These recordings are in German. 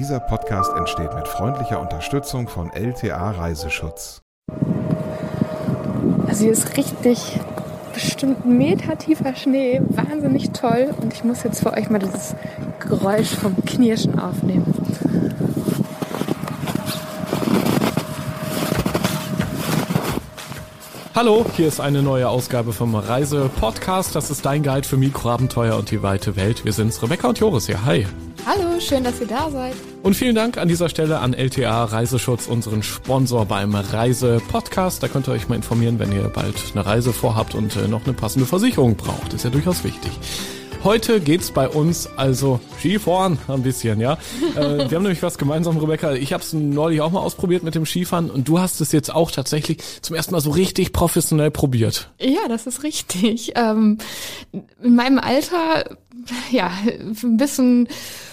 Dieser Podcast entsteht mit freundlicher Unterstützung von LTA Reiseschutz. Also hier ist richtig bestimmt metertiefer Schnee, wahnsinnig toll und ich muss jetzt für euch mal dieses Geräusch vom Knirschen aufnehmen. Hallo, hier ist eine neue Ausgabe vom Reise-Podcast. Das ist dein Guide für Mikroabenteuer und die weite Welt. Wir sind's, Rebecca und Joris hier. Hi. Hallo, schön, dass ihr da seid. Und vielen Dank an dieser Stelle an LTA Reiseschutz, unseren Sponsor beim Reise-Podcast. Da könnt ihr euch mal informieren, wenn ihr bald eine Reise vorhabt und äh, noch eine passende Versicherung braucht. Ist ja durchaus wichtig. Heute geht's bei uns also Skifahren ein bisschen, ja. äh, wir haben nämlich was gemeinsam, Rebecca. Ich habe es neulich auch mal ausprobiert mit dem Skifahren und du hast es jetzt auch tatsächlich zum ersten Mal so richtig professionell probiert. Ja, das ist richtig. Ähm, in meinem Alter, ja, ein bisschen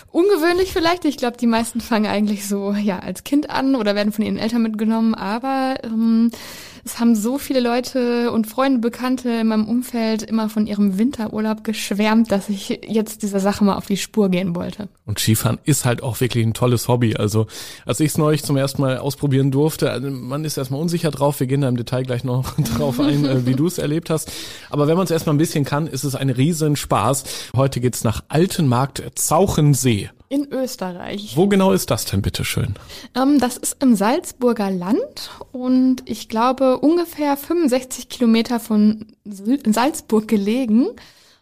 ungewöhnlich vielleicht. Ich glaube, die meisten fangen eigentlich so ja als Kind an oder werden von ihren Eltern mitgenommen. Aber ähm, es haben so viele Leute und Freunde, Bekannte in meinem Umfeld immer von ihrem Winterurlaub geschwärmt, dass ich jetzt dieser Sache mal auf die Spur gehen wollte. Und Skifahren ist halt auch wirklich ein tolles Hobby. Also als ich es neulich zum ersten Mal ausprobieren durfte, also man ist erstmal unsicher drauf. Wir gehen da im Detail gleich noch drauf ein, äh, wie du es erlebt hast. Aber wenn man es erstmal ein bisschen kann, ist es ein Riesenspaß. Heute geht's nach Altenmarkt Zauchensee. In Österreich. Wo genau ist das denn, bitteschön? Ähm, das ist im Salzburger Land und ich glaube ungefähr 65 Kilometer von Salzburg gelegen.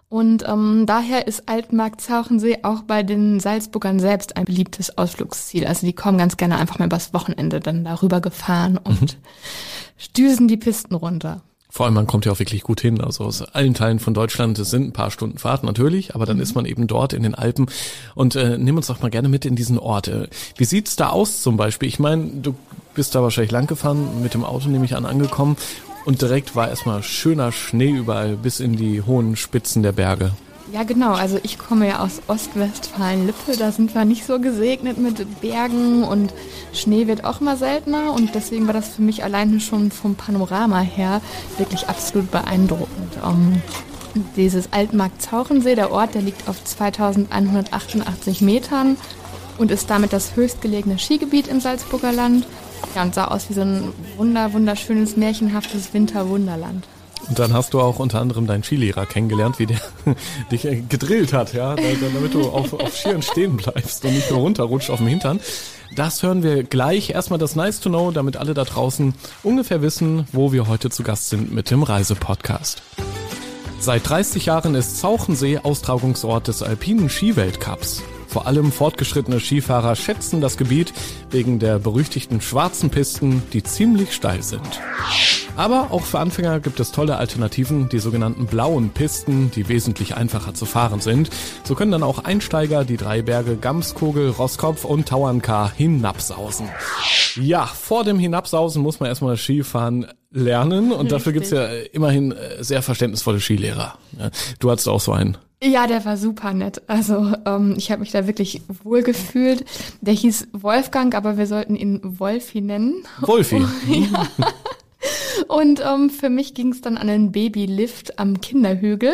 Und ähm, daher ist Altmarkt-Zauchensee auch bei den Salzburgern selbst ein beliebtes Ausflugsziel. Also die kommen ganz gerne einfach mal übers Wochenende dann darüber gefahren und mhm. düsen die Pisten runter. Vor allem, man kommt ja auch wirklich gut hin. Also aus allen Teilen von Deutschland, es sind ein paar Stunden Fahrt natürlich, aber dann mhm. ist man eben dort in den Alpen. Und äh, nimm uns doch mal gerne mit in diesen Ort. Äh, wie sieht's da aus zum Beispiel? Ich meine, du bist da wahrscheinlich lang gefahren, mit dem Auto nehme ich an, angekommen. Und direkt war erstmal schöner Schnee überall bis in die hohen Spitzen der Berge. Ja, genau. Also ich komme ja aus Ostwestfalen-Lippe. Da sind wir nicht so gesegnet mit Bergen und Schnee wird auch immer seltener. Und deswegen war das für mich alleine schon vom Panorama her wirklich absolut beeindruckend. Um, ähm, dieses Altmarkt-Zauchensee, der Ort, der liegt auf 2188 Metern und ist damit das höchstgelegene Skigebiet im Salzburger Land. Ja, und sah aus wie so ein wunder, wunderschönes, märchenhaftes Winterwunderland. Und dann hast du auch unter anderem deinen Skilehrer kennengelernt, wie der dich gedrillt hat, ja, damit du auf, auf Skiern stehen bleibst und nicht nur runterrutscht auf dem Hintern. Das hören wir gleich. Erstmal das Nice to Know, damit alle da draußen ungefähr wissen, wo wir heute zu Gast sind mit dem Reisepodcast. Seit 30 Jahren ist Zauchensee Austragungsort des alpinen Skiweltcups. Vor allem fortgeschrittene Skifahrer schätzen das Gebiet wegen der berüchtigten schwarzen Pisten, die ziemlich steil sind. Aber auch für Anfänger gibt es tolle Alternativen, die sogenannten blauen Pisten, die wesentlich einfacher zu fahren sind. So können dann auch Einsteiger die drei Berge Gamskogel, Rosskopf und Tauernkar hinabsausen. Ja, vor dem Hinabsausen muss man erstmal Skifahren lernen und Richtig. dafür gibt's ja immerhin äh, sehr verständnisvolle Skilehrer. Du hattest auch so einen. Ja, der war super nett. Also ähm, ich habe mich da wirklich wohl gefühlt. Der hieß Wolfgang, aber wir sollten ihn Wolfi nennen. Wolfi. ja. Und ähm, für mich ging es dann an den Babylift am Kinderhügel.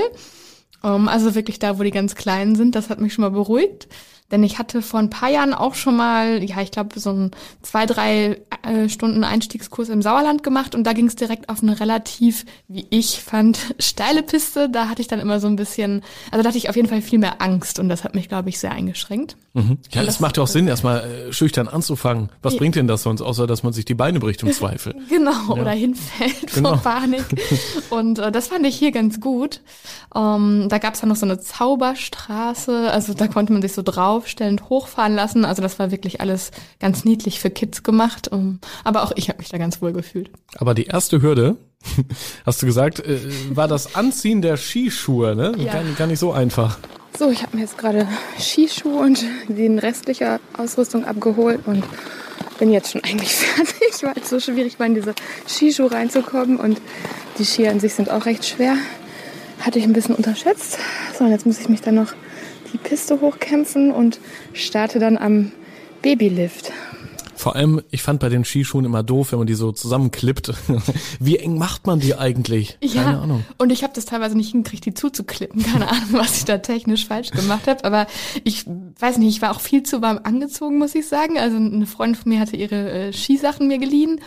Ähm, also wirklich da, wo die ganz Kleinen sind. Das hat mich schon mal beruhigt. Denn ich hatte vor ein paar Jahren auch schon mal, ja, ich glaube, so ein zwei, drei äh, Stunden Einstiegskurs im Sauerland gemacht und da ging es direkt auf eine relativ, wie ich fand, steile Piste. Da hatte ich dann immer so ein bisschen, also da hatte ich auf jeden Fall viel mehr Angst und das hat mich, glaube ich, sehr eingeschränkt. Mhm. Ja, das, das, macht ja auch Sinn, erstmal äh, schüchtern anzufangen. Was ja. bringt denn das sonst, außer dass man sich die Beine bricht im Zweifel? genau, ja. oder hinfällt genau. vor Panik. und äh, das fand ich hier ganz gut. Ähm, da gab es dann noch so eine Zauberstraße, also da konnte man sich so drauf aufstellend hochfahren lassen. Also das war wirklich alles ganz niedlich für Kids gemacht. Aber auch ich habe mich da ganz wohl gefühlt. Aber die erste Hürde, hast du gesagt, äh, war das Anziehen der Skischuhe, ne? Ja. Gar, gar nicht so einfach. So, ich habe mir jetzt gerade Skischuhe und die restliche Ausrüstung abgeholt und bin jetzt schon eigentlich fertig, weil es so schwierig war, in diese Skischuhe reinzukommen und die Skier an sich sind auch recht schwer. Hatte ich ein bisschen unterschätzt. So, und jetzt muss ich mich dann noch die Piste hochkämpfen und starte dann am Babylift. Vor allem, ich fand bei den Skischuhen immer doof, wenn man die so zusammenklippt. Wie eng macht man die eigentlich? Ja, Keine Ahnung. und ich habe das teilweise nicht hingekriegt, die zuzuklippen. Keine Ahnung, was ich da technisch falsch gemacht habe. Aber ich weiß nicht, ich war auch viel zu warm angezogen, muss ich sagen. Also eine Freundin von mir hatte ihre äh, Skisachen mir geliehen.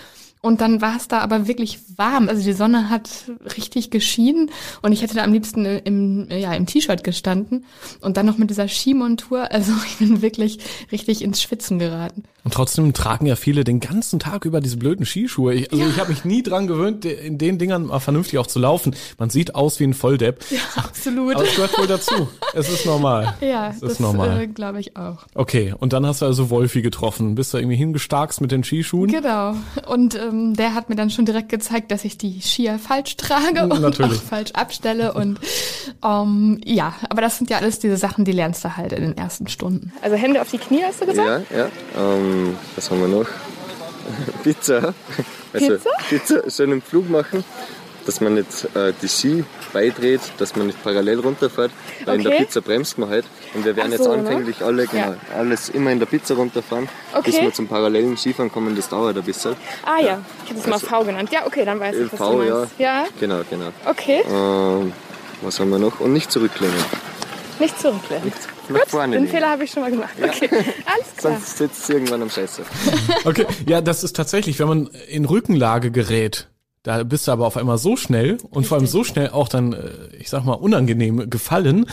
Und dann war es da aber wirklich warm. Also die Sonne hat richtig geschienen und ich hätte da am liebsten im, ja, im T-Shirt gestanden und dann noch mit dieser Skimontur. Also ich bin wirklich richtig ins Schwitzen geraten. Und trotzdem tragen ja viele den ganzen Tag über diese blöden Skischuhe. Ich, also Ja. ich habe mich nie dran gewöhnt, in den Dingern mal vernünftig auch zu laufen. Man sieht aus wie ein Volldepp. Ja, absolut. Aber es gehört wohl dazu. Es ist normal. ja, es das ist normal. Äh, glaube ich auch. Okay, und dann hast du also Wolfi getroffen. Bist du irgendwie hingestarkst mit den Skischuhen? Genau. Und ähm, der hat mir dann schon direkt gezeigt, dass ich die Skier falsch trage und Natürlich. auch falsch abstelle. Und ähm, ja, aber das sind ja alles diese Sachen, die lernst du halt in den ersten Stunden. Also Hände auf die Knie, hast du gesagt? Ja, ja. Ähm, was haben wir noch? Pizza. Also Pizza? Pizza schön im Flug machen, dass man nicht äh, die Ski beidreht, dass man nicht parallel runterfährt, weil in der Okay. Pizza bremst man halt. Und wir werden Ach jetzt so, ne? anfänglich alle genau, Ja. alles immer in der Pizza runterfahren, bis Okay. wir zum parallelen Skifahren kommen. Das dauert ein bisschen. Ah ja, ich hätte es mal V genannt. Ja, okay, dann weiß ich, was du V, ja. meinst. Ja, Genau, genau. okay. Ähm, was haben wir noch? Und nicht zurücklehnen. Nicht zurücklehnen. Nicht nach vorne Den lehnen. Fehler habe ich schon mal gemacht. Okay, alles klar. Sonst sitzt es irgendwann am Scheiße. Okay, ja, das ist tatsächlich, wenn man in Rückenlage gerät, da bist du aber auf einmal so schnell und vor allem so schnell auch dann, äh, ich sag mal, unangenehm gefallen.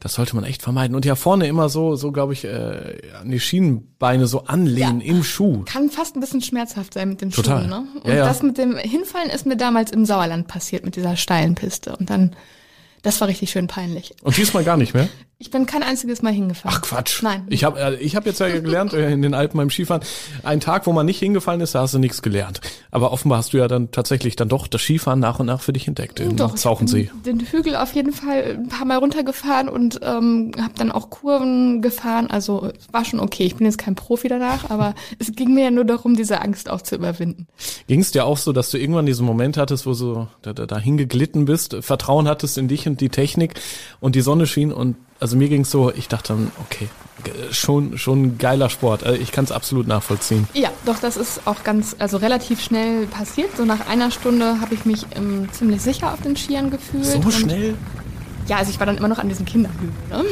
Das sollte man echt vermeiden. Und ja vorne immer so, so glaube ich, äh, an die Schienenbeine so anlehnen Ja. im Schuh. Kann fast ein bisschen schmerzhaft sein mit den Total. Schuhen. Ne? Und Ja, ja. das mit dem Hinfallen ist mir damals im Sauerland passiert, mit dieser steilen Piste. Und dann, das war richtig schön peinlich. Und diesmal gar nicht mehr. Ich bin kein einziges Mal hingefallen. Ach Quatsch. Nein. Ich habe äh, ich hab jetzt ja gelernt äh, in den Alpen beim Skifahren, ein Tag, wo man nicht hingefallen ist, da hast du nichts gelernt. Aber offenbar hast du ja dann tatsächlich dann doch das Skifahren nach und nach für dich entdeckt in Doch, ich Zauchensee. den Hügel auf jeden Fall ein paar Mal runtergefahren und ähm, habe dann auch Kurven gefahren. Also war schon okay. Ich bin jetzt kein Profi danach, aber es ging mir ja nur darum, diese Angst auch zu überwinden. Ging es dir auch so, dass du irgendwann diesen Moment hattest, wo du da, da, da hingeglitten bist, Vertrauen hattest in dich und die Technik und die Sonne schien und also mir ging's so, ich dachte okay, schon schon ein geiler Sport. Also ich kann es absolut nachvollziehen. Ja, doch, das ist auch ganz, also relativ schnell passiert. So nach einer Stunde habe ich mich ähm, ziemlich sicher auf den Skiern gefühlt. So schnell? Ja, also ich war dann immer noch an diesen Kinderhügeln. Ne?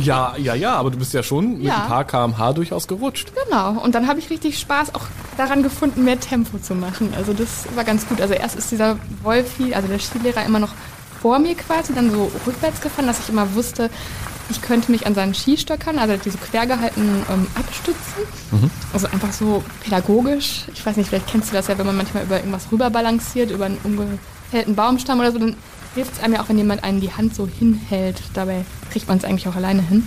Ja, ja, ja, aber du bist ja schon mit Ja. ein paar kmh durchaus gerutscht. Genau. Und dann habe ich richtig Spaß auch daran gefunden, mehr Tempo zu machen. Also das war ganz gut. Also erst ist dieser Wolfi, also der Skilehrer, immer noch vor mir quasi, dann so rückwärts gefahren, dass ich immer wusste, ich könnte mich an seinen Skistöckern, also die so quer gehalten, ähm, abstützen. Also einfach so pädagogisch. Ich weiß nicht, vielleicht kennst du das ja, wenn man manchmal über irgendwas rüber balanciert, über einen umgefällten Baumstamm oder so, dann hilft es einem ja auch, wenn jemand einen die Hand so hinhält. Dabei kriegt man es eigentlich auch alleine hin.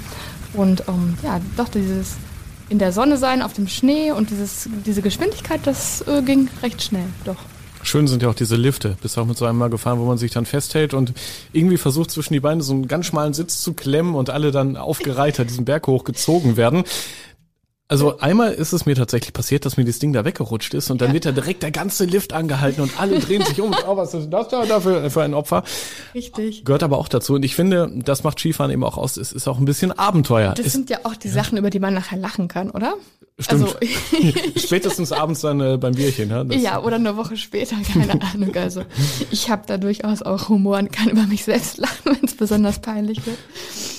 Und ähm, ja, doch dieses in der Sonne sein, auf dem Schnee und dieses, diese Geschwindigkeit, das äh, ging recht schnell, doch. Schön sind ja auch diese Lifte. Bist auch mit so einem mal gefahren, wo man sich dann festhält und irgendwie versucht zwischen die Beine so einen ganz schmalen Sitz zu klemmen und alle dann aufgereiter diesen Berg hochgezogen werden. Also einmal ist es mir tatsächlich passiert, dass mir das Ding da weggerutscht ist und dann Ja. wird da direkt der ganze Lift angehalten und alle drehen sich um. Oh, was ist das da dafür für ein Opfer? Richtig. Gehört aber auch dazu. Und ich finde, das macht Skifahren eben auch aus. Es ist auch ein bisschen Abenteuer. Das Es- sind ja auch die Sachen, über die man nachher lachen kann, oder? Stimmt. Also, Spätestens abends dann äh, beim Bierchen. Ja, Das- ja, oder eine Woche später, keine Ahnung. Also ich habe da durchaus auch Humor und kann über mich selbst lachen, wenn es besonders peinlich wird.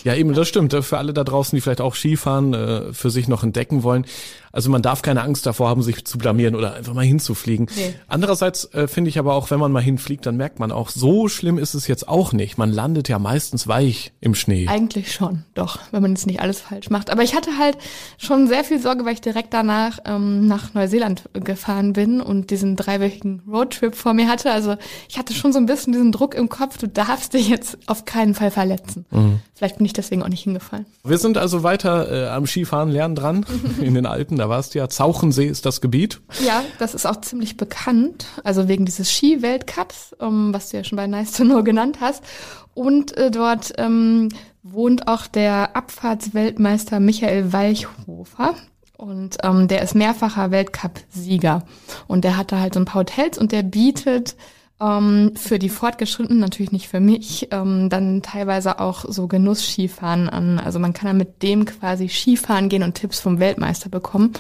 Ja, eben, das stimmt. Für alle da draußen, die vielleicht auch Skifahren äh, für sich noch entdecken wollen. Also man darf keine Angst davor haben, sich zu blamieren oder einfach mal hinzufliegen. Nee. Andererseits äh, finde ich aber auch, wenn man mal hinfliegt, dann merkt man auch, so schlimm ist es jetzt auch nicht. Man landet ja meistens weich im Schnee. Eigentlich schon, doch, wenn man jetzt nicht alles falsch macht. Aber ich hatte halt schon sehr viel Sorge, weil ich direkt danach ähm, nach Neuseeland gefahren bin und diesen dreiwöchigen Roadtrip vor mir hatte. Also ich hatte schon so ein bisschen diesen Druck im Kopf, du darfst dich jetzt auf keinen Fall verletzen. Vielleicht bin ich deswegen auch nicht hingefallen. Wir sind also weiter äh, am Skifahren lernen dran in den Alpen. Da warst du ja. Zauchensee ist das Gebiet. Ja, das ist auch ziemlich bekannt, also wegen dieses Ski-Weltcups, ähm, was du ja schon bei Nice to Know genannt hast. Und äh, dort ähm, wohnt auch der Abfahrtsweltmeister Michael Walchhofer. Und ähm, der ist mehrfacher Weltcup-Sieger. Und der hat da halt so ein paar Hotels und der bietet Ähm, für die Fortgeschrittenen, natürlich nicht für mich, ähm, dann teilweise auch so Genuss-Skifahren an. Also man kann dann mit dem quasi Skifahren gehen und Tipps vom Weltmeister bekommen.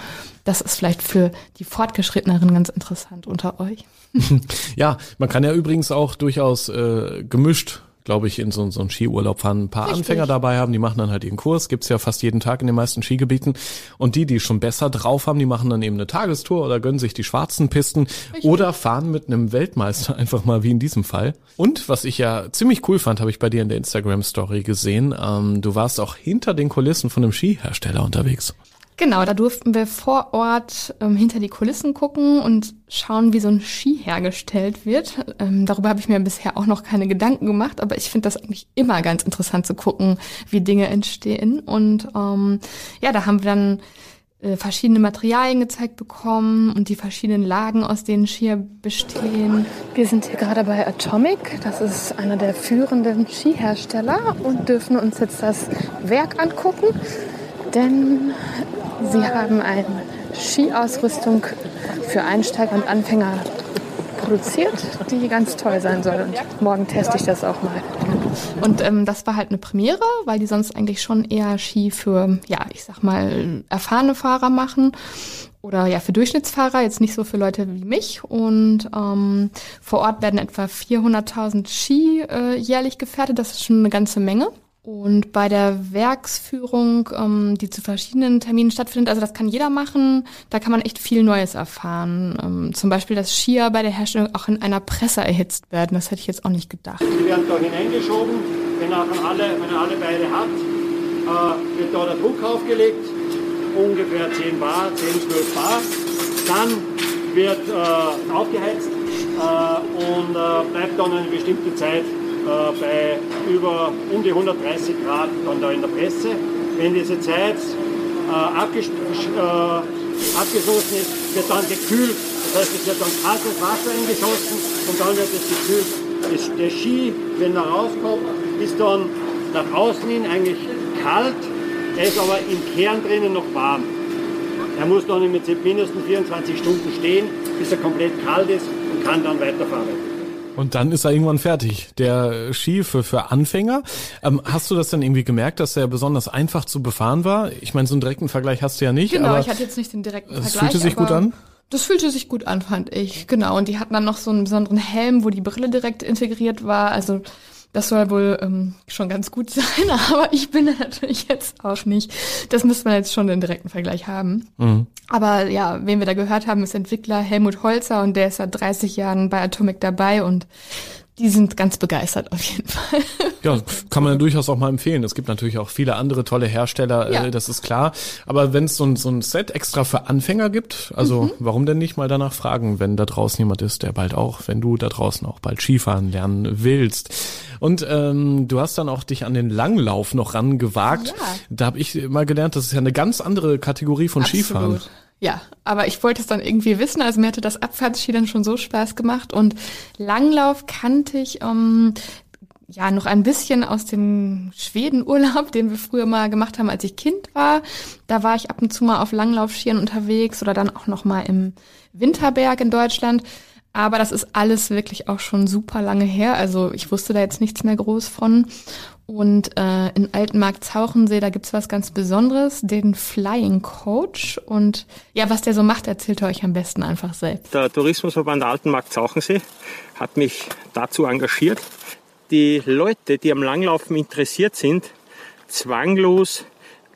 Das ist vielleicht für die Fortgeschritteneren ganz interessant unter euch. ja, man kann ja übrigens auch durchaus äh, gemischt glaube ich, in so, so einen Skiurlaub fahren, ein paar Richtig. Anfänger dabei haben, die machen dann halt ihren Kurs, gibt's ja fast jeden Tag in den meisten Skigebieten. Und die, die schon besser drauf haben, die machen dann eben eine Tagestour oder gönnen sich die schwarzen Pisten Richtig. oder fahren mit einem Weltmeister einfach mal wie in diesem Fall. Und was ich ja ziemlich cool fand, habe ich bei dir in der Instagram-Story gesehen, ähm, du warst auch hinter den Kulissen von einem Skihersteller unterwegs. Genau, da durften wir vor Ort ähm, hinter die Kulissen gucken und schauen, wie so ein Ski hergestellt wird. Ähm, darüber habe ich mir bisher auch noch keine Gedanken gemacht, aber ich finde das eigentlich immer ganz interessant zu gucken, wie Dinge entstehen. Und ähm, ja, da haben wir dann äh, verschiedene Materialien gezeigt bekommen und die verschiedenen Lagen, aus denen Skier bestehen. Wir sind hier gerade bei Atomic, das ist einer der führenden Skihersteller und dürfen uns jetzt das Werk angucken, denn Sie haben eine Skiausrüstung für Einsteiger und Anfänger produziert, die ganz toll sein soll. Und morgen teste ich das auch mal. Und ähm, das war halt eine Premiere, weil die sonst eigentlich schon eher Ski für, ja, ich sag mal, erfahrene Fahrer machen. Oder ja, für Durchschnittsfahrer, jetzt nicht so für Leute wie mich. Und ähm, vor Ort werden etwa 400.000 Ski äh, jährlich gefährdet. Das ist schon eine ganze Menge. Und bei der Werksführung, ähm, die zu verschiedenen Terminen stattfindet, also das kann jeder machen, da kann man echt viel Neues erfahren. Ähm, zum Beispiel, dass Skier bei der Herstellung auch in einer Presse erhitzt werden. Das hätte ich jetzt auch nicht gedacht. Die werden da hineingeschoben, wenn, er alle, wenn er alle beide hat, äh, wird da der Druck aufgelegt, ungefähr 10 Bar, 10, 12 Bar. Dann wird äh, aufgeheizt äh, und äh, bleibt dann eine bestimmte Zeit bei über um die 130 Grad dann da in der Presse. Wenn diese Zeit äh, abges äh, ist, wird dann gekühlt. Das heißt, es wird dann kaltes Wasser eingeschossen und dann wird es gekühlt. Der Ski, wenn er rauskommt, ist dann nach außen hin eigentlich kalt, er ist aber im Kern drinnen noch warm. Er muss dann im Prinzip mindestens 24 Stunden stehen, bis er komplett kalt ist und kann dann weiterfahren. Und dann ist er irgendwann fertig. Der Ski für, für Anfänger. Ähm, hast du das dann irgendwie gemerkt, dass er besonders einfach zu befahren war? Ich meine, so einen direkten Vergleich hast du ja nicht. Genau, ich hatte jetzt nicht den direkten Vergleich. Das fühlte sich gut an? Das fühlte sich gut an, fand ich. Genau. Und die hatten dann noch so einen besonderen Helm, wo die Brille direkt integriert war. Also das soll wohl ähm, schon ganz gut sein, aber ich bin natürlich jetzt auch nicht. Das müsste man jetzt schon den direkten Vergleich haben. Mhm. Aber ja, wen wir da gehört haben, ist Entwickler Helmut Holzer und der ist seit 30 Jahren bei Atomic dabei und die sind ganz begeistert auf jeden Fall. Ja, kann man ja durchaus auch mal empfehlen. Es gibt natürlich auch viele andere tolle Hersteller, äh, ja. das ist klar. Aber wenn es so ein, so ein Set extra für Anfänger gibt, also mhm. warum denn nicht mal danach fragen, wenn da draußen jemand ist, der bald auch, wenn du da draußen auch bald Skifahren lernen willst. Und ähm, du hast dann auch dich an den Langlauf noch rangewagt. Ja. Da habe ich mal gelernt, das ist ja eine ganz andere Kategorie von Absolut. Skifahren. Ja, aber ich wollte es dann irgendwie wissen. Also mir hatte das Abfahrtsski dann schon so Spaß gemacht und Langlauf kannte ich ähm, ja noch ein bisschen aus dem Schwedenurlaub, den wir früher mal gemacht haben, als ich Kind war. Da war ich ab und zu mal auf Langlaufskiern unterwegs oder dann auch noch mal im Winterberg in Deutschland. Aber das ist alles wirklich auch schon super lange her. Also ich wusste da jetzt nichts mehr groß von. Und äh, in Altenmarkt Zauchensee, da gibt's was ganz Besonderes, den Flying Coach. Und ja, was der so macht, erzählt er euch am besten einfach selbst. Der Tourismusverband Altenmarkt Zauchensee hat mich dazu engagiert, die Leute, die am Langlaufen interessiert sind, zwanglos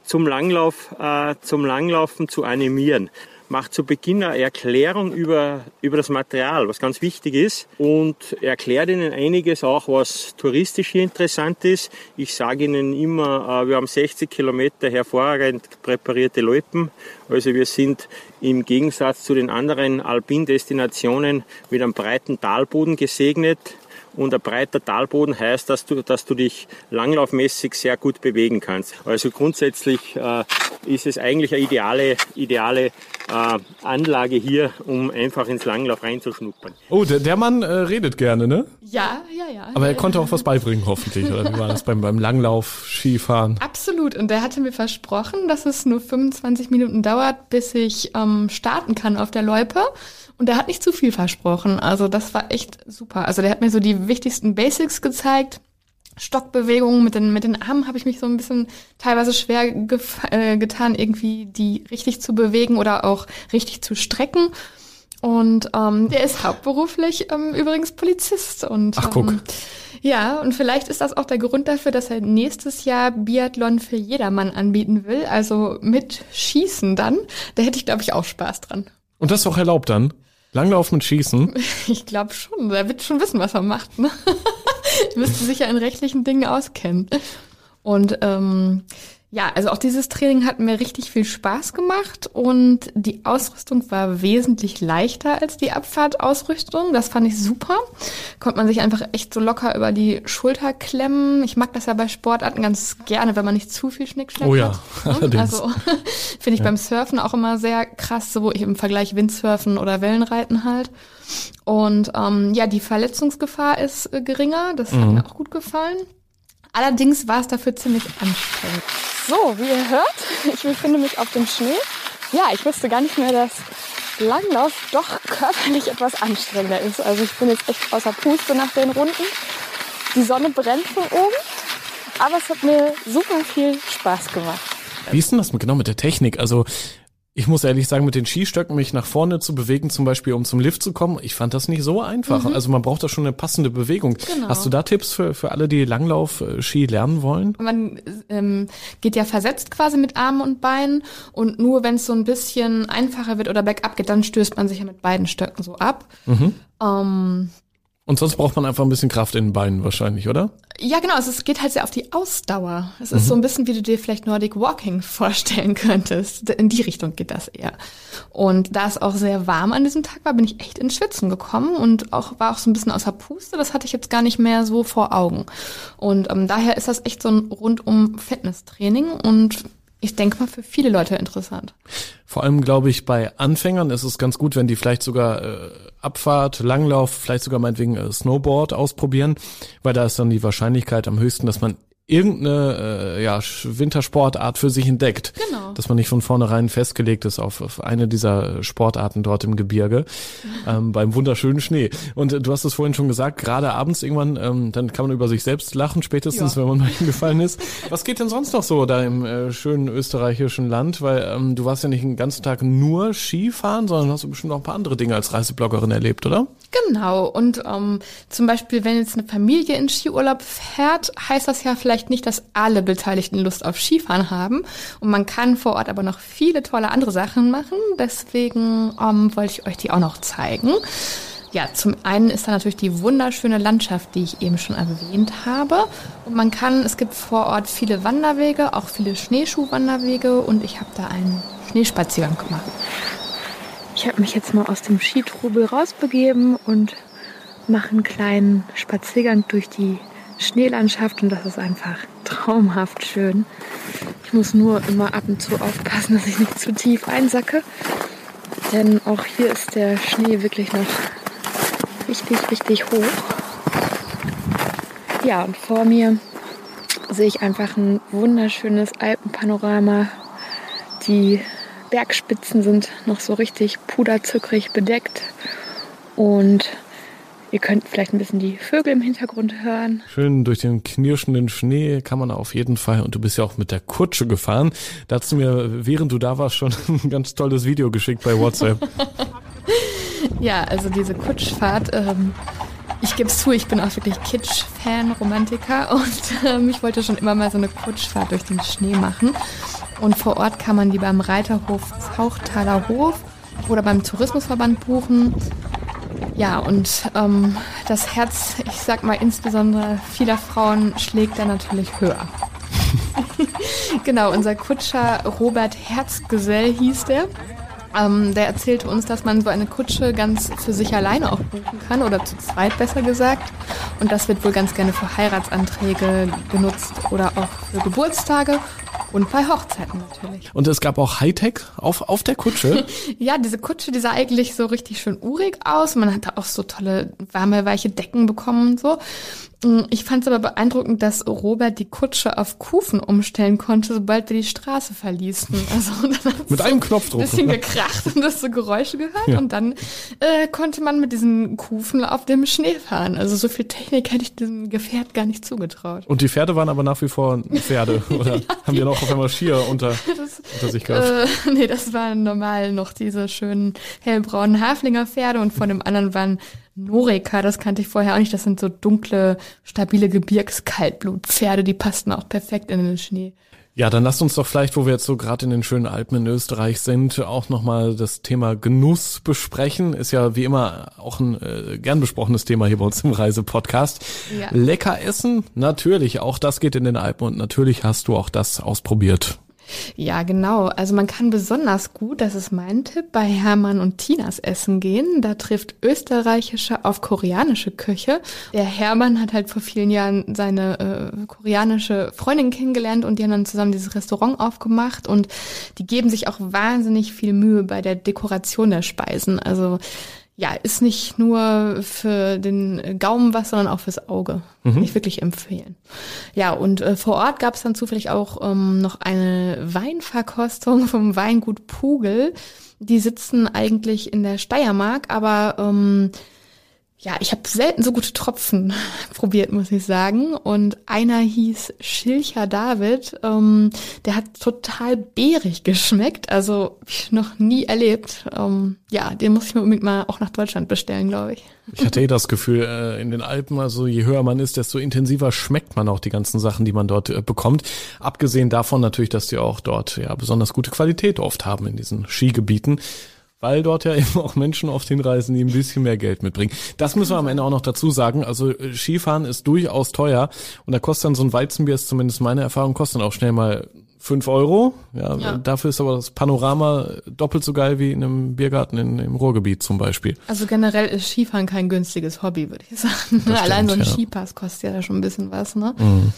zum Langlauf, äh, zum Langlaufen zu animieren macht zu Beginn eine Erklärung über, über das Material, was ganz wichtig ist und erklärt Ihnen einiges auch, was touristisch hier interessant ist. Ich sage Ihnen immer, äh, wir haben 60 Kilometer hervorragend präparierte Loipen. Also wir sind im Gegensatz zu den anderen Alpindestinationen mit einem breiten Talboden gesegnet. Und ein breiter Talboden heißt, dass du, dass du dich langlaufmäßig sehr gut bewegen kannst. Also grundsätzlich äh, ist es eigentlich eine ideale, ideale äh, Anlage hier, um einfach ins Langlauf reinzuschnuppern. Oh, der, der Mann äh, redet gerne, ne? Ja, ja, ja. Aber er konnte auch was beibringen, hoffentlich. Oder wie war das beim, beim Langlauf, Skifahren? Absolut. Und der hatte mir versprochen, dass es nur 25 Minuten dauert, bis ich ähm, starten kann auf der Loipe. Und der hat nicht zu viel versprochen. Also das war echt super. Also der hat mir so die wichtigsten Basics gezeigt. Stockbewegungen mit den, mit den Armen habe ich mich so ein bisschen teilweise schwer äh, getan, irgendwie die richtig zu bewegen oder auch richtig zu strecken. Und ähm, der ist hauptberuflich ähm, übrigens Polizist. Und, Ach, guck. Ähm, ja, und vielleicht ist das auch der Grund dafür, dass er nächstes Jahr Biathlon für jedermann anbieten will. Also mit Schießen dann. Da hätte ich, glaube ich, auch Spaß dran. Und das ist auch erlaubt dann? Langlauf mit Schießen? Ich glaube schon. Er wird schon wissen, was er macht. Ne? Müsste sich ja in rechtlichen Dingen auskennen. Und ähm, ja, also auch dieses Training hat mir richtig viel Spaß gemacht und die Ausrüstung war wesentlich leichter als die Abfahrtausrüstung. Das fand ich super. Konnte man sich einfach echt so locker über die Schulter klemmen. Ich mag das ja bei Sportarten ganz gerne, wenn man nicht zu viel Schnickschnack Oh ja, hat. ne? allerdings. Also finde ich beim Surfen auch immer sehr krass, so im Vergleich Windsurfen oder Wellenreiten halt. Und ähm, ja, die Verletzungsgefahr ist äh, geringer. Das hat mir auch gut gefallen. Allerdings war es dafür ziemlich anstrengend. So, wie ihr hört, ich befinde mich auf dem Schnee. Ja, ich wusste gar nicht mehr, dass Langlauf doch körperlich etwas anstrengender ist. Also ich bin jetzt echt außer Puste nach den Runden. Die Sonne brennt von oben, aber es hat mir super viel Spaß gemacht. Wie ist denn das genau mit der Technik? Also ich muss ehrlich sagen, mit den Skistöcken mich nach vorne zu bewegen, zum Beispiel um zum Lift zu kommen, ich fand das nicht so einfach. Also man braucht da schon eine passende Bewegung. Mhm. Genau. Hast du da Tipps für, für alle, die Langlauf-Ski lernen wollen? Man ähm, geht ja versetzt quasi mit Armen und Beinen und nur wenn es so ein bisschen einfacher wird oder bergab geht, dann stößt man sich ja mit beiden Stöcken so ab. Ähm, Und sonst braucht man einfach ein bisschen Kraft in den Beinen wahrscheinlich, oder? ja, genau, also es geht halt sehr auf die Ausdauer. Es ist so ein bisschen, wie du dir vielleicht Nordic Walking vorstellen könntest. In die Richtung geht das eher. Und da es auch sehr warm an diesem Tag war, bin ich echt ins Schwitzen gekommen und auch war auch so ein bisschen außer Puste. Das hatte ich jetzt gar nicht mehr so vor Augen. Und ähm, daher ist das echt so ein rundum Fitnesstraining und ich denke mal für viele Leute interessant. Vor allem glaube ich, bei Anfängern ist es ganz gut, wenn die vielleicht sogar äh, Abfahrt, Langlauf, vielleicht sogar meinetwegen äh, Snowboard ausprobieren, weil da ist dann die Wahrscheinlichkeit am höchsten, dass man irgendeine äh, ja, Wintersportart für sich entdeckt. Genau. Dass man nicht von vornherein festgelegt ist auf, auf eine dieser Sportarten dort im Gebirge ähm, beim wunderschönen Schnee. Und äh, du hast es vorhin schon gesagt, gerade abends irgendwann, ähm, dann kann man über sich selbst lachen, spätestens Ja. wenn man mal hingefallen ist. Was geht denn sonst noch so da im äh, schönen österreichischen Land? Weil ähm, du warst ja nicht den ganzen Tag nur Skifahren, sondern hast du bestimmt noch ein paar andere Dinge als Reisebloggerin erlebt, oder? Genau. Und ähm, zum Beispiel, wenn jetzt eine Familie in Skiurlaub fährt, heißt das ja vielleicht nicht, dass alle Beteiligten Lust auf Skifahren haben. Und man kann vor Ort aber noch viele tolle andere Sachen machen. Deswegen ähm, wollte ich euch die auch noch zeigen. Ja, zum einen ist da natürlich die wunderschöne Landschaft, die ich eben schon erwähnt habe. Und man kann, es gibt vor Ort viele Wanderwege, auch viele Schneeschuhwanderwege und ich habe da einen Schneespaziergang gemacht. Ich habe mich jetzt mal aus dem Skitrubel rausbegeben und mache einen kleinen Spaziergang durch die Schneelandschaft und das ist einfach traumhaft schön. Ich muss nur immer ab und zu aufpassen, dass ich nicht zu tief einsacke, denn auch hier ist der Schnee wirklich noch richtig, richtig hoch. Ja, und vor mir sehe ich einfach ein wunderschönes Alpenpanorama. Die Bergspitzen sind noch so richtig puderzuckrig bedeckt. Und ihr könnt vielleicht ein bisschen die Vögel im Hintergrund hören. Schön durch den knirschenden Schnee kann man auf jeden Fall. Und du bist ja auch mit der Kutsche gefahren. Da hast du mir, während du da warst, schon ein ganz tolles Video geschickt bei WhatsApp. Ja, also diese Kutschfahrt. Ähm, ich gebe es zu, ich bin auch wirklich Kitsch-Fan, Romantiker und ähm, ich wollte schon immer mal so eine Kutschfahrt durch den Schnee machen. Und vor Ort kann man die beim Reiterhof Zauchtaler Hof oder beim Tourismusverband buchen. Ja, und ähm, das Herz, ich sag mal insbesondere vieler Frauen, schlägt da natürlich höher. genau, unser Kutscher Robert Herzgesell hieß der. Ähm, der erzählte uns, dass man so eine Kutsche ganz für sich alleine auch buchen kann oder zu zweit besser gesagt. Und das wird wohl ganz gerne für Heiratsanträge genutzt oder auch für Geburtstage Und bei Hochzeiten natürlich. Und es gab auch Hightech auf, auf der Kutsche. ja, diese Kutsche, die sah eigentlich so richtig schön urig aus. Man hatte auch so tolle, warme, weiche Decken bekommen und so. Mm, ich fand es aber beeindruckend, dass Robert die Kutsche auf Kufen umstellen konnte, sobald wir die Straße verließen. Also mit einem Knopfdruck. Ein bisschen gekracht und das so Geräusche gehört ja. und dann äh, konnte man mit diesen Kufen auf dem Schnee fahren. Also so viel Technik hätte ich diesem Gefährt gar nicht zugetraut. Und die Pferde waren aber nach wie vor Pferde oder ja, haben die noch auf einmal Skier unter, das, unter sich gehabt? Äh, nee, das waren normal noch diese schönen hellbraunen Haflinger Pferde und von dem anderen waren Noreka, das kannte ich vorher auch nicht. Das sind so dunkle, stabile Gebirgskaltblutpferde, die passten auch perfekt in den Schnee. Ja, dann lasst uns doch vielleicht, wo wir jetzt so gerade in den schönen Alpen in Österreich sind, auch nochmal das Thema Genuss besprechen. Ist ja wie immer auch ein äh, gern besprochenes Thema hier bei uns im Reisepodcast. Ja. Lecker essen, natürlich, auch das geht in den Alpen und natürlich hast du auch das ausprobiert. Ja, genau. Also man kann besonders gut, das ist mein Tipp, bei Hermann und Tinas essen gehen. Da trifft österreichische auf koreanische Küche. Der Hermann hat halt vor vielen Jahren seine äh, koreanische Freundin kennengelernt und die haben dann zusammen dieses Restaurant aufgemacht und die geben sich auch wahnsinnig viel Mühe bei der Dekoration der Speisen. Also ja, ist nicht nur für den Gaumen was, sondern auch fürs Auge. Mhm. Kann ich wirklich empfehlen. Ja, und äh, vor Ort gab es dann zufällig auch ähm, noch eine Weinverkostung vom Weingut Pugel. Die sitzen eigentlich in der Steiermark, aber ähm, ja, ich habe selten so gute Tropfen probiert, muss ich sagen. Und einer hieß Schilcher David. Ähm, der hat total beerig geschmeckt. Also ich noch nie erlebt. Ähm, ja, den muss ich mir unbedingt mal auch nach Deutschland bestellen, glaube ich. Ich hatte eh das Gefühl, äh, in den Alpen, also je höher man ist, desto intensiver schmeckt man auch die ganzen Sachen, die man dort äh, bekommt. Abgesehen davon natürlich, dass die auch dort ja besonders gute Qualität oft haben in diesen Skigebieten weil dort ja eben auch Menschen auf den Reisen, die ein bisschen mehr Geld mitbringen. Das müssen wir am Ende auch noch dazu sagen. Also äh, Skifahren ist durchaus teuer und da kostet dann so ein Weizenbier, ist zumindest meine Erfahrung, kostet dann auch schnell mal fünf Euro. Ja, ja, dafür ist aber das Panorama doppelt so geil wie in einem Biergarten in, im Ruhrgebiet zum Beispiel. Also generell ist Skifahren kein günstiges Hobby, würde ich sagen. Stimmt, Allein so ein ja. Skipass kostet ja da schon ein bisschen was, ne? Mhm.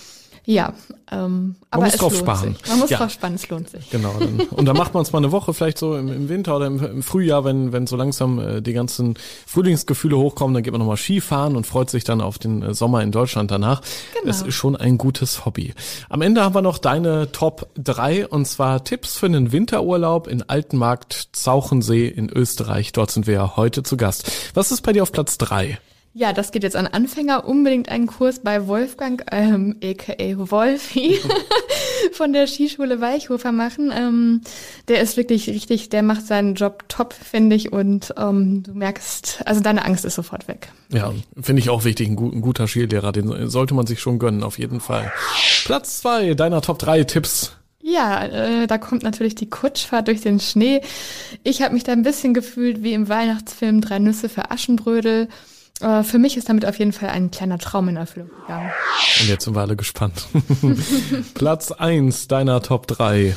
Ja, ähm, aber Man muss es drauf lohnt sparen. Sich. Man muss ja. drauf sparen, es lohnt sich. Genau. Dann, und dann macht man es mal eine Woche, vielleicht so im, im Winter oder im, im, Frühjahr, wenn, wenn so langsam äh, die ganzen Frühlingsgefühle hochkommen, dann geht man nochmal Skifahren und freut sich dann auf den äh, Sommer in Deutschland danach. Genau. Es ist schon ein gutes Hobby. Am Ende haben wir noch deine Top 3 und zwar Tipps für einen Winterurlaub in Altenmarkt, Zauchensee in Österreich. Dort sind wir ja heute zu Gast. Was ist bei dir auf Platz 3? Ja, das geht jetzt an Anfänger. Unbedingt einen Kurs bei Wolfgang, ähm, aka Wolfi, von der Skischule Weichhofer machen. Ähm, der ist wirklich richtig, der macht seinen Job top, finde ich. Und ähm, du merkst, also deine Angst ist sofort weg. Ja, finde ich auch wichtig. Ein, gut, ein guter Skilehrer, den sollte man sich schon gönnen, auf jeden Fall. Platz zwei deiner Top drei Tipps. Ja, äh, da kommt natürlich die Kutschfahrt durch den Schnee. Ich habe mich da ein bisschen gefühlt wie im Weihnachtsfilm Drei Nüsse für Aschenbrödel. Äh, für mich ist damit auf jeden Fall ein kleiner Traum in Erfüllung gegangen. Und jetzt sind wir alle gespannt. Platz eins deiner Top drei.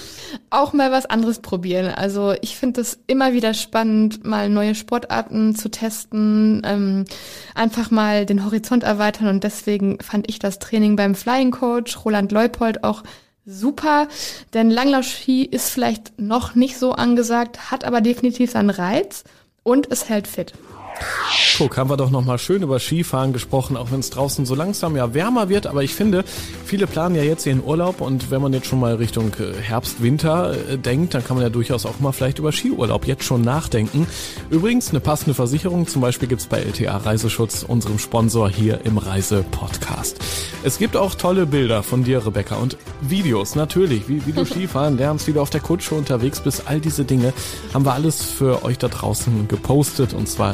Auch mal was anderes probieren. Also ich finde es immer wieder spannend, mal neue Sportarten zu testen, ähm, einfach mal den Horizont erweitern und deswegen fand ich das Training beim Flying Coach Roland Leupold auch super, denn Langlaufski ist vielleicht noch nicht so angesagt, hat aber definitiv seinen Reiz und es hält fit. Guck, haben wir doch nochmal schön über Skifahren gesprochen, auch wenn es draußen so langsam ja wärmer wird. Aber ich finde, viele planen ja jetzt ihren Urlaub und wenn man jetzt schon mal Richtung äh, Herbst, Winter äh, denkt, dann kann man ja durchaus auch mal vielleicht über Skiurlaub jetzt schon nachdenken. Übrigens, eine passende Versicherung zum Beispiel gibt's bei LTA Reiseschutz, unserem Sponsor hier im Reise-Podcast. Es gibt auch tolle Bilder von dir, Rebecca, und Videos natürlich, wie, wie du Skifahren lernst, wie du auf der Kutsche unterwegs bist. All diese Dinge haben wir alles für euch da draußen gepostet und zwar